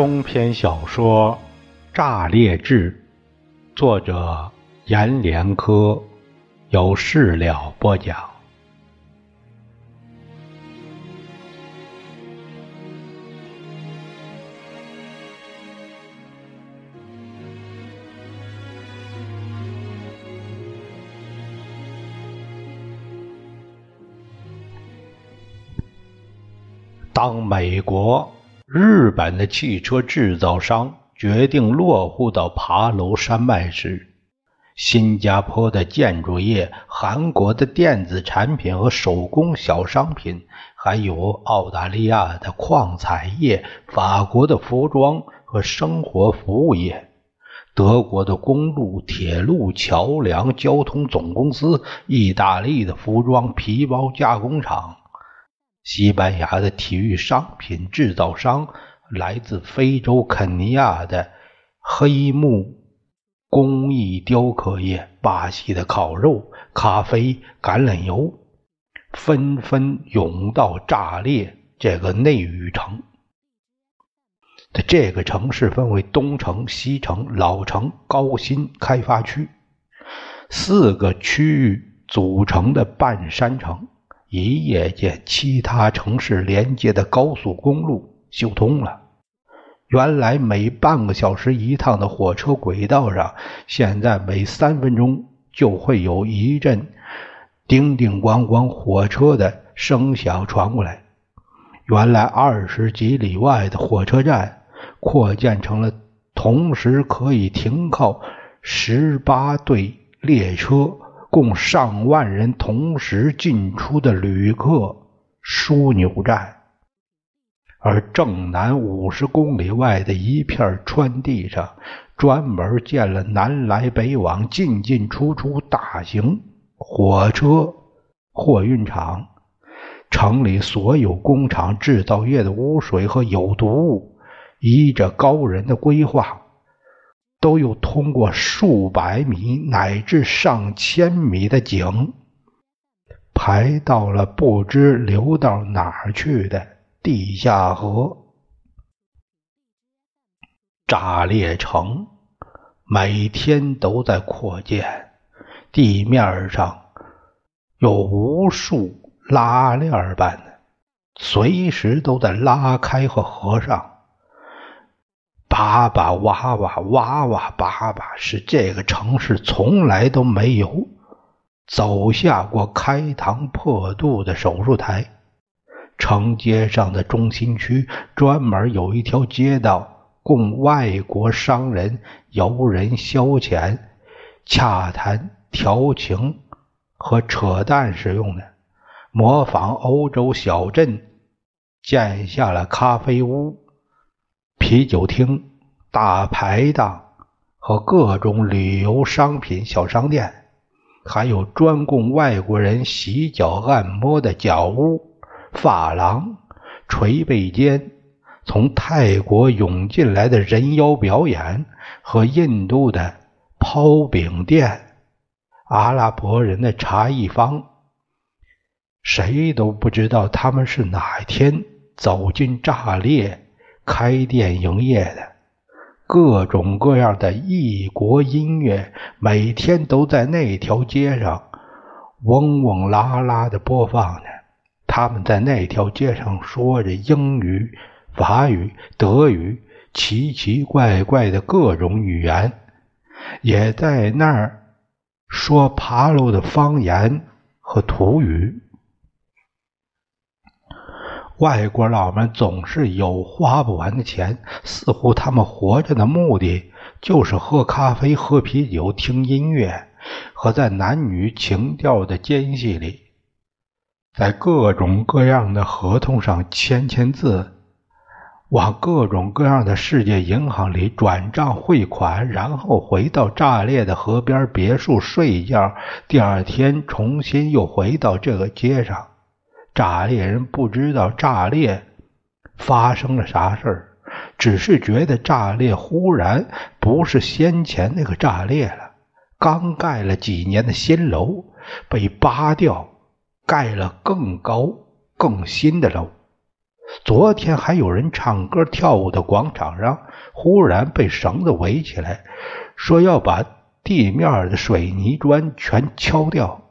中篇小说《炸裂志》，作者阎连科，由事了播讲。当美国、日本的汽车制造商决定落户到爬楼山脉时，新加坡的建筑业、韩国的电子产品和手工小商品，还有澳大利亚的矿产业、法国的服装和生活服务业、德国的公路、铁路、桥梁、交通总公司、意大利的服装、皮包加工厂。西班牙的体育商品制造商，来自非洲肯尼亚的黑木工艺雕刻业，巴西的烤肉、咖啡、橄榄油，纷纷涌到炸裂这个内雨城。这个城市分为东城、西城、老城、高新开发区四个区域组成的半山城。一夜间，其他城市连接的高速公路修通了。原来每半个小时一趟的火车轨道上，现在每三分钟就会有一阵叮叮咣咣火车的声响传过来。原来二十几里外的火车站扩建成了同时可以停靠十八对列车。供上万人同时进出的旅客枢纽站，而正南五十公里外的一片川地上，专门建了南来北往、进进出出大型火车货运厂。城里所有工厂、制造业的污水和有毒物，依着高人的规划。都有通过数百米乃至上千米的井，排到了不知流到哪儿去的地下河。炸裂城每天都在扩建，地面上有无数拉链般的，随时都在拉开和合上。叭叭哇哇哇哇叭叭，是这个城市从来都没有走下过开膛破肚的手术台。城街上的中心区专门有一条街道，供外国商人、游人消遣、洽谈、调情和扯淡使用的，模仿欧洲小镇，建下了咖啡屋、啤酒厅。大排档和各种旅游商品小商店，还有专供外国人洗脚按摩的脚屋、发廊、捶背间，从泰国涌进来的人妖表演和印度的抛饼店、阿拉伯人的茶艺坊，谁都不知道他们是哪天走进炸裂开店营业的。各种各样的异国音乐每天都在那条街上嗡嗡啦啦的播放呢。他们在那条街上说着英语、法语、德语，奇奇怪怪的各种语言，也在那儿说爬楼的方言和土语。外国佬们总是有花不完的钱，似乎他们活着的目的就是喝咖啡、喝啤酒、听音乐，和在男女情调的间隙里，在各种各样的合同上签签字，往各种各样的世界银行里转账汇款，然后回到炸裂的河边别墅睡一觉，第二天重新又回到这个街上。炸裂人不知道炸裂发生了啥事儿，只是觉得炸裂忽然不是先前那个炸裂了。刚盖了几年的新楼被扒掉，盖了更高更新的楼。昨天还有人唱歌跳舞的广场上，忽然被绳子围起来，说要把地面的水泥砖全敲掉，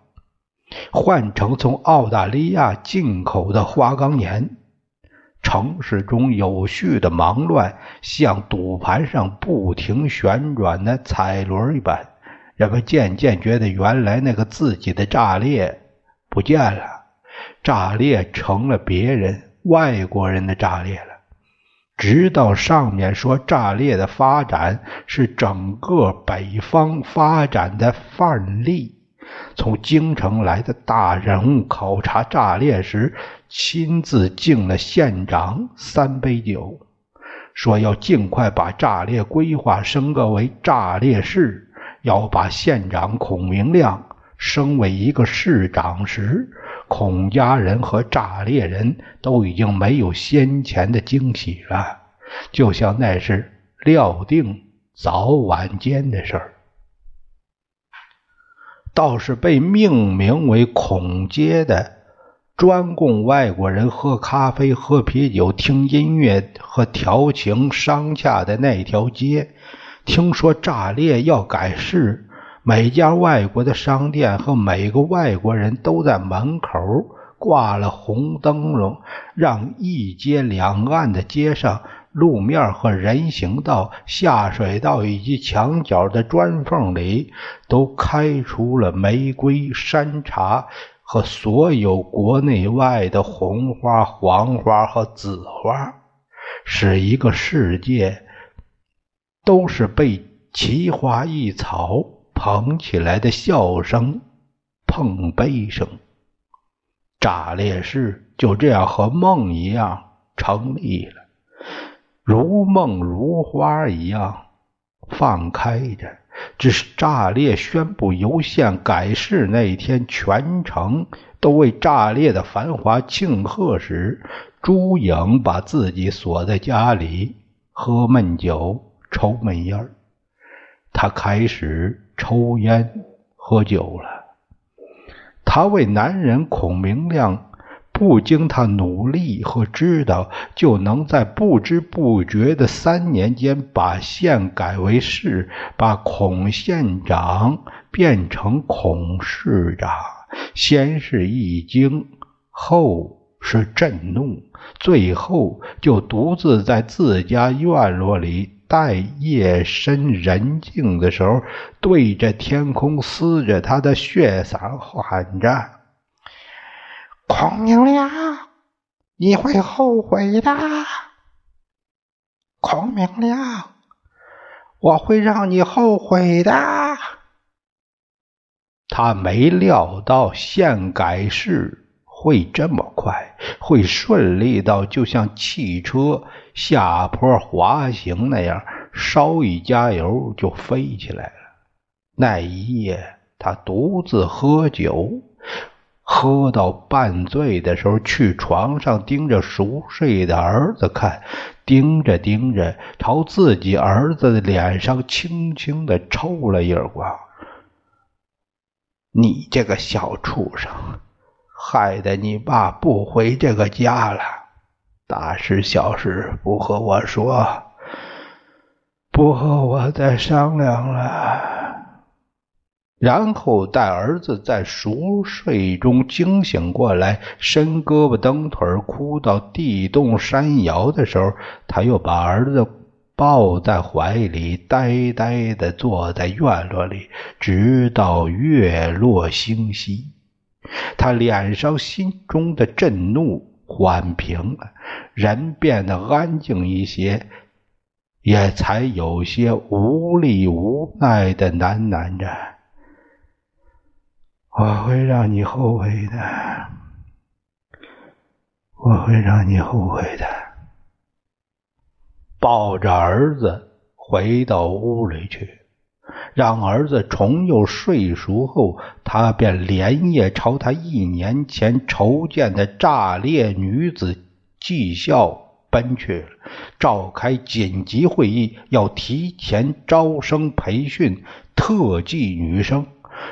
换成从澳大利亚进口的花岗岩。城市中有序的忙乱，像赌盘上不停旋转的彩轮一般。人们渐渐觉得，原来那个自己的炸裂不见了，炸裂成了别人。外国人的炸裂了，直到上面说炸裂的发展是整个北方发展的范例。从京城来的大人物考察炸裂时，亲自敬了县长三杯酒，说要尽快把炸裂规划升格为炸裂市，要把县长孔明亮升为一个市长时。孔家人和炸裂人都已经没有先前的惊喜了，就像那是料定早晚间的事儿。倒是被命名为孔街的，专供外国人喝咖啡、喝啤酒、听音乐和调情商洽的那条街，听说炸裂要改市。每家外国的商店和每个外国人都在门口挂了红灯笼，让一街两岸的街上路面和人行道、下水道以及墙角的砖缝里都开出了玫瑰、山茶和所有国内外的红花、黄花和紫花，使一个世界都是被奇花异草。捧起来的笑声，碰杯声，炸裂式就这样和梦一样成立了，如梦如花一样放开着。只是炸裂宣布邮县改市那一天，全城都为炸裂的繁华庆贺时，朱颖把自己锁在家里，喝闷酒，抽闷烟他开始。抽烟喝酒了，他为男人孔明亮，不经他努力和知道，就能在不知不觉的三年间把县改为市，把孔县长变成孔市长。先是一惊，后是震怒，最后就独自在自家院落里。待夜深人静的时候，对着天空撕着他的血嗓喊着：“孔明亮，你会后悔的！孔明亮，我会让你后悔的！”他没料到县改市会这么快，会顺利到就像汽车。下坡滑行那样，稍一加油就飞起来了。那一夜，他独自喝酒，喝到半醉的时候，去床上盯着熟睡的儿子看，盯着盯着，朝自己儿子的脸上轻轻的抽了一耳光。你这个小畜生，害得你爸不回这个家了。大事小事不和我说，不和我再商量了。然后待儿子在熟睡中惊醒过来，伸胳膊蹬腿哭到地动山摇的时候，他又把儿子抱在怀里，呆呆的坐在院落里，直到月落星稀。他脸上心中的震怒。缓平了，人变得安静一些，也才有些无力无奈的喃喃着：“我会让你后悔的，我会让你后悔的。”抱着儿子回到屋里去。让儿子重又睡熟后，他便连夜朝他一年前筹建的炸裂女子技校奔去了，召开紧急会议，要提前招生培训特技女生，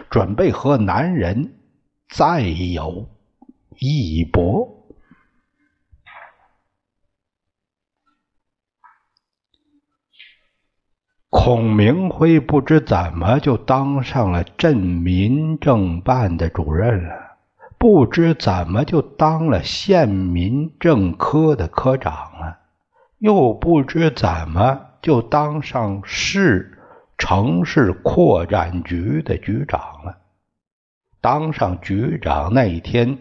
准备和男人再有一搏。孔明辉不知怎么就当上了镇民政办的主任了不知怎么就当了县民政科的科长了又不知怎么就当上市城市扩展局的局长了。当上局长那一天，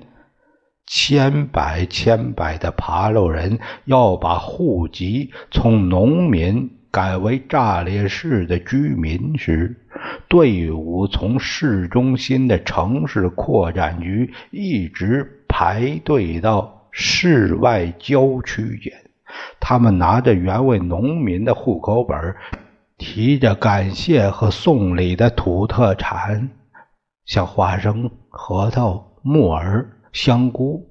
千百千百的爬楼人要把户籍从农民。改为炸裂市的居民时，队伍从市中心的城市扩展局一直排队到市外郊区间。他们拿着原为农民的户口本，提着感谢和送礼的土特产，像花生、核桃、木耳、香菇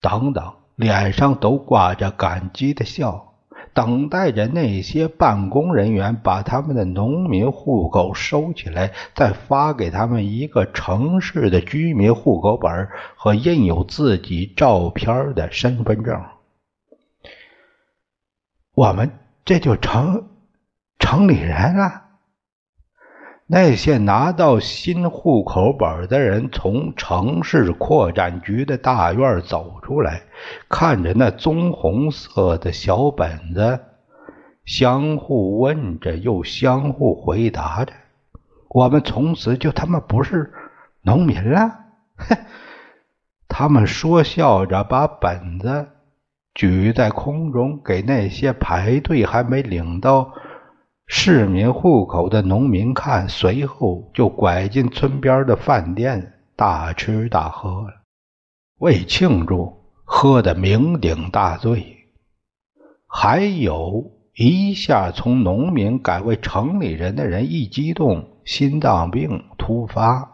等等，脸上都挂着感激的笑。等待着那些办公人员把他们的农民户口收起来，再发给他们一个城市的居民户口本和印有自己照片的身份证。我们这就成城里人啊。那些拿到新户口本的人从城市扩展局的大院走出来，看着那棕红色的小本子，相互问着，又相互回答着：“我们从此就他妈不是农民了。”哼！他们说笑着，把本子举在空中，给那些排队还没领到。市民户口的农民看，随后就拐进村边的饭店大吃大喝了。为庆祝，喝得酩酊大醉。还有一下从农民改为城里人的人一激动，心脏病突发，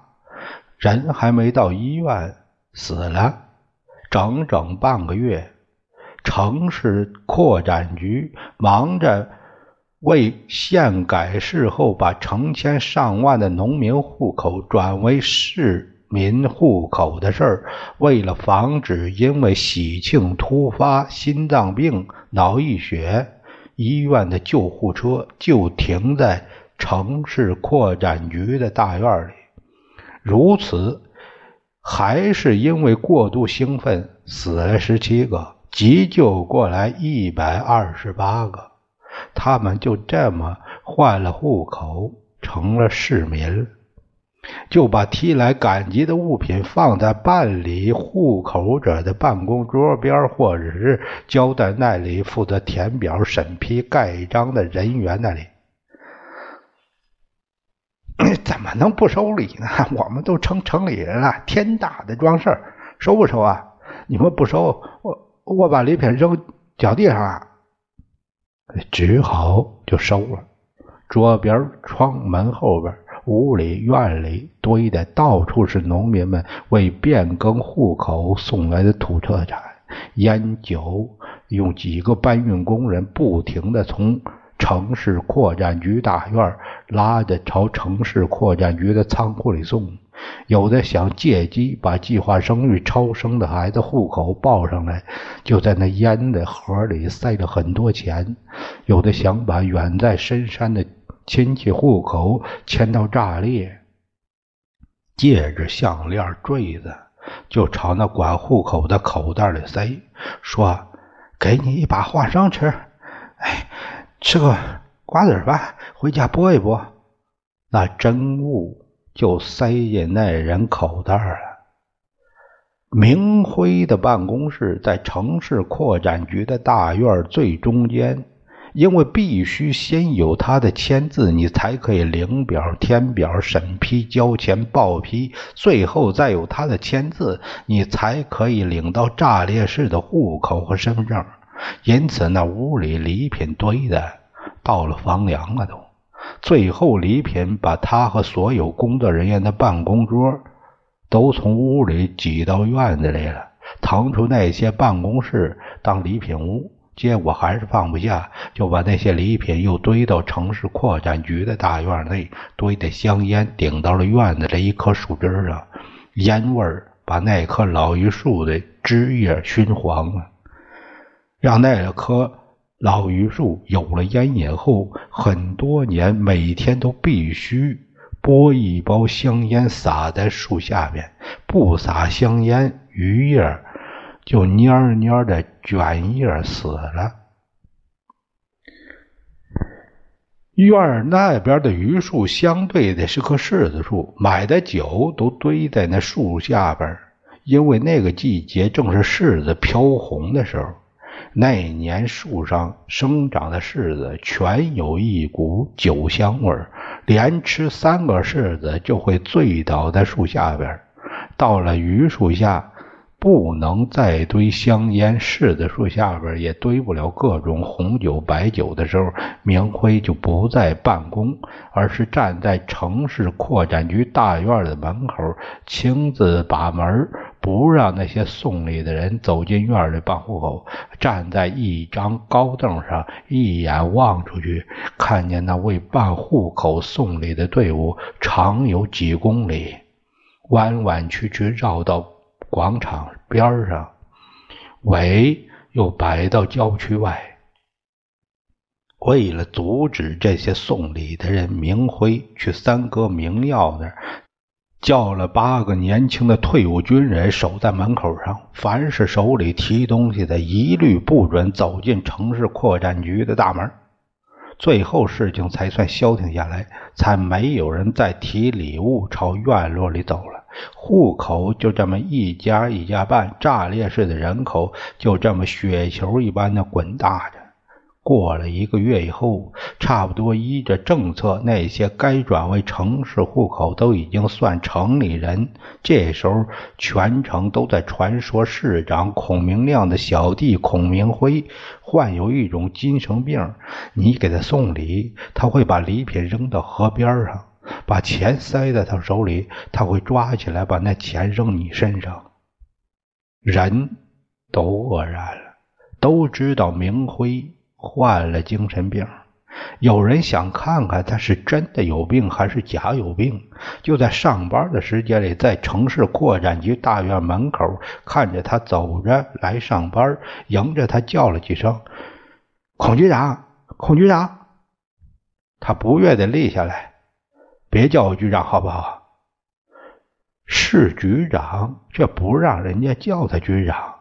人还没到医院死了，整整半个月。城市扩展局忙着。为县改市后把成千上万的农民户口转为市民户口的事儿，为了防止因为喜庆突发心脏病、脑溢血，医院的救护车就停在城市扩展局的大院里。如此，还是因为过度兴奋，死了十七个，急救过来一百二十八个。他们就这么换了户口，成了市民，就把提来赶集的物品放在办理户口者的办公桌边，或者是交代那里负责填表、审批、盖章的人员那里。怎么能不收礼呢？我们都成城里人了，天大的桩事儿，收不收啊？你们不收，我我把礼品扔脚地上啊！只好就收了。桌边、窗门后边、屋里、院里堆的到处是农民们为变更户口送来的土特产、烟酒，用几个搬运工人不停的从城市扩展局大院拉着朝城市扩展局的仓库里送。有的想借机把计划生育超生的孩子户口报上来，就在那烟的盒里塞了很多钱；有的想把远在深山的亲戚户口迁到炸裂，戒指、项链、坠子就朝那管户口的口袋里塞，说：“给你一把花生吃，哎，吃个瓜子吧，回家剥一剥。”那真物。就塞进那人口袋了。明辉的办公室在城市扩展局的大院最中间，因为必须先有他的签字，你才可以领表、填表、审批、交钱、报批，最后再有他的签字，你才可以领到炸裂式的户口和身份证。因此，那屋里礼品堆的到了房梁了，都。最后，礼品把他和所有工作人员的办公桌都从屋里挤到院子里了，腾出那些办公室当礼品屋。结果还是放不下，就把那些礼品又堆到城市扩展局的大院内，堆的香烟顶到了院子的一棵树枝上，烟味儿把那棵老榆树的枝叶熏黄了，让那棵老榆树有了烟瘾后，很多年每天都必须拨一包香烟撒在树下面，不撒香烟，榆叶就蔫蔫的卷叶死了。院那边的榆树相对的是棵柿子树，买的酒都堆在那树下边，因为那个季节正是柿子飘红的时候。那年树上生长的柿子全有一股酒香味儿，连吃三个柿子就会醉倒在树下边。到了榆树下。不能再堆香烟，柿子树下边也堆不了各种红酒、白酒的时候，明辉就不再办公，而是站在城市扩展局大院的门口，亲自把门，不让那些送礼的人走进院里办户口。站在一张高凳上，一眼望出去，看见那为办户口送礼的队伍长有几公里，弯弯曲曲绕到。广场边上，尾又摆到郊区外。为了阻止这些送礼的人，明辉去三哥明耀那儿叫了八个年轻的退伍军人守在门口上，凡是手里提东西的，一律不准走进城市扩展局的大门。最后事情才算消停下来，才没有人再提礼物朝院落里走了。户口就这么一家一家办，炸裂式的人口就这么雪球一般的滚大着。过了一个月以后，差不多依着政策，那些该转为城市户口都已经算城里人。这时候，全城都在传说市长孔明亮的小弟孔明辉患有一种精神病，你给他送礼，他会把礼品扔到河边上。把钱塞在他手里，他会抓起来把那钱扔你身上。人都愕然了，都知道明辉患了精神病。有人想看看他是真的有病还是假有病，就在上班的时间里，在城市扩展局大院门口看着他走着来上班，迎着他叫了几声：“孔局长，孔局长。”他不悦地立下来。别叫我局长好不好？是局长，却不让人家叫他局长，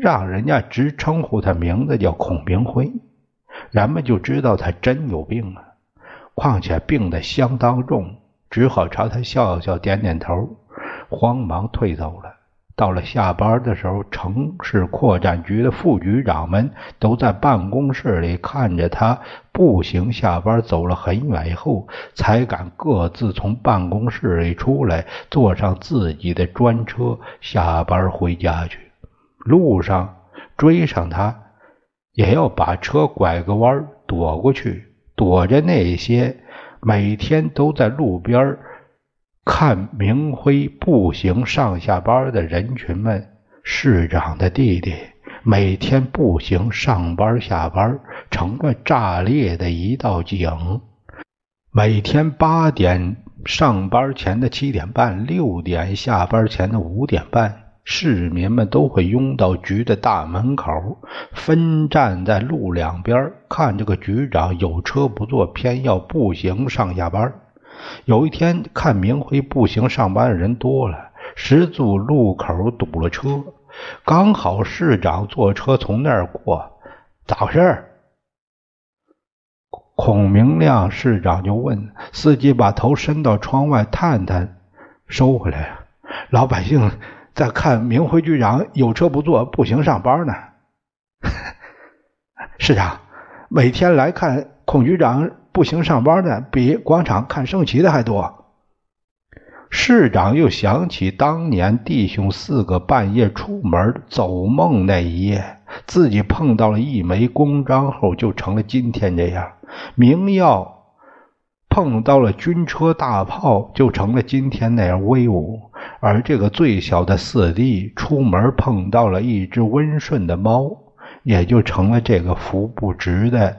让人家直称呼他名字叫孔明辉，人们就知道他真有病了。况且病得相当重，只好朝他笑笑，点点头，慌忙退走了。到了下班的时候，城市扩展局的副局长们都在办公室里看着他步行下班，走了很远以后，才敢各自从办公室里出来，坐上自己的专车下班回家去。路上追上他，也要把车拐个弯躲过去，躲着那些每天都在路边看明辉步行上下班的人群们，市长的弟弟每天步行上班下班，成了炸裂的一道景。每天八点上班前的七点半，六点下班前的五点半，市民们都会拥到局的大门口，分站在路两边，看这个局长有车不坐，偏要步行上下班。有一天，看明辉步行上班的人多了，十字路口堵了车，刚好市长坐车从那儿过，咋回事？孔明亮市长就问司机，把头伸到窗外探探，收回来。老百姓在看明辉局长有车不坐，步行上班呢。市长每天来看孔局长。步行上班的比广场看升旗的还多。市长又想起当年弟兄四个半夜出门走梦那一夜，自己碰到了一枚公章后，就成了今天这样。明耀碰到了军车大炮，就成了今天那样威武。而这个最小的四弟出门碰到了一只温顺的猫，也就成了这个扶不直的。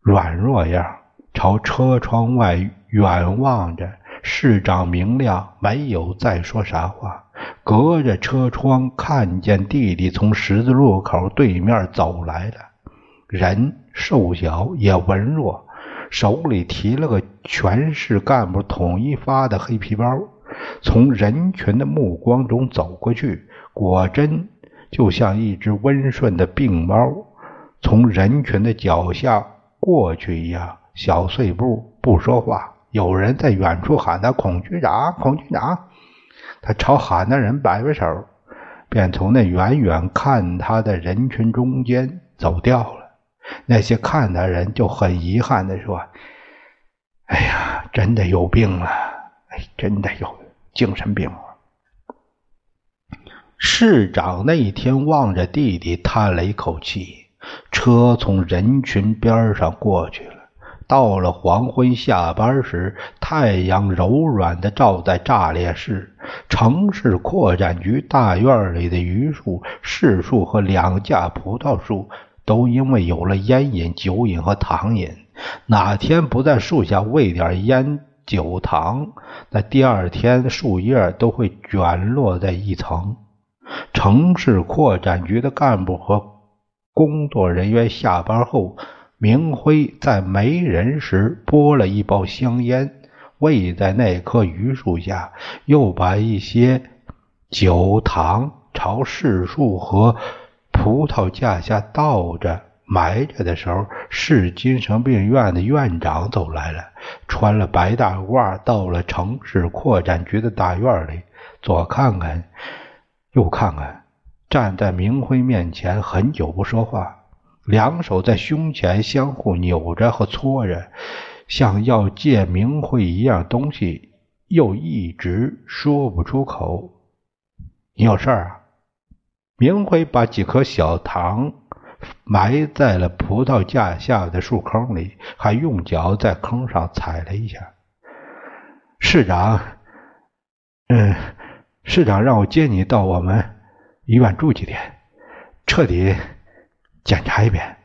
软弱样，朝车窗外远望着。市长明亮没有再说啥话，隔着车窗看见弟弟从十字路口对面走来了。人瘦小也文弱，手里提了个全市干部统一发的黑皮包，从人群的目光中走过去，果真就像一只温顺的病猫从人群的脚下过去一样，小碎步不说话。有人在远处喊他：“孔局长，孔局长！”他朝喊的人摆摆手，便从那远远看他的人群中间走掉了。那些看的人就很遗憾地说：“哎呀，真的有病了！哎，真的有精神病了。”市长那一天望着弟弟，叹了一口气。车从人群边上过去了。到了黄昏下班时，太阳柔软地照在炸裂室。城市扩展局大院里的榆树、柿树和两架葡萄树，都因为有了烟瘾、酒瘾和糖瘾，哪天不在树下喂点烟、酒、糖，那第二天树叶都会卷落在一层。城市扩展局的干部和工作人员下班后。明辉在没人时拨了一包香烟，喂在那棵榆树下，又把一些酒糖朝柿树和葡萄架下倒着埋着的时候，市精神病院的院长走来了，穿了白大褂，到了城市扩展局的大院里，左看看，右看看，站在明辉面前很久不说话。两手在胸前相互扭着和搓着，像要借明慧一样东西，又一直说不出口。你有事儿啊？明辉把几颗小糖埋在了葡萄架下的树坑里，还用脚在坑上踩了一下。市长，嗯，市长让我接你到我们医院住几天，彻底。检查一遍。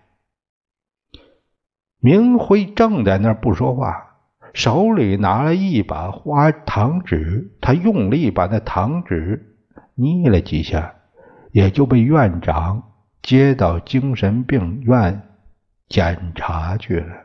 明辉正在那儿不说话，手里拿了一把花糖纸，他用力把那糖纸捏了几下，也就被院长接到精神病院检查去了。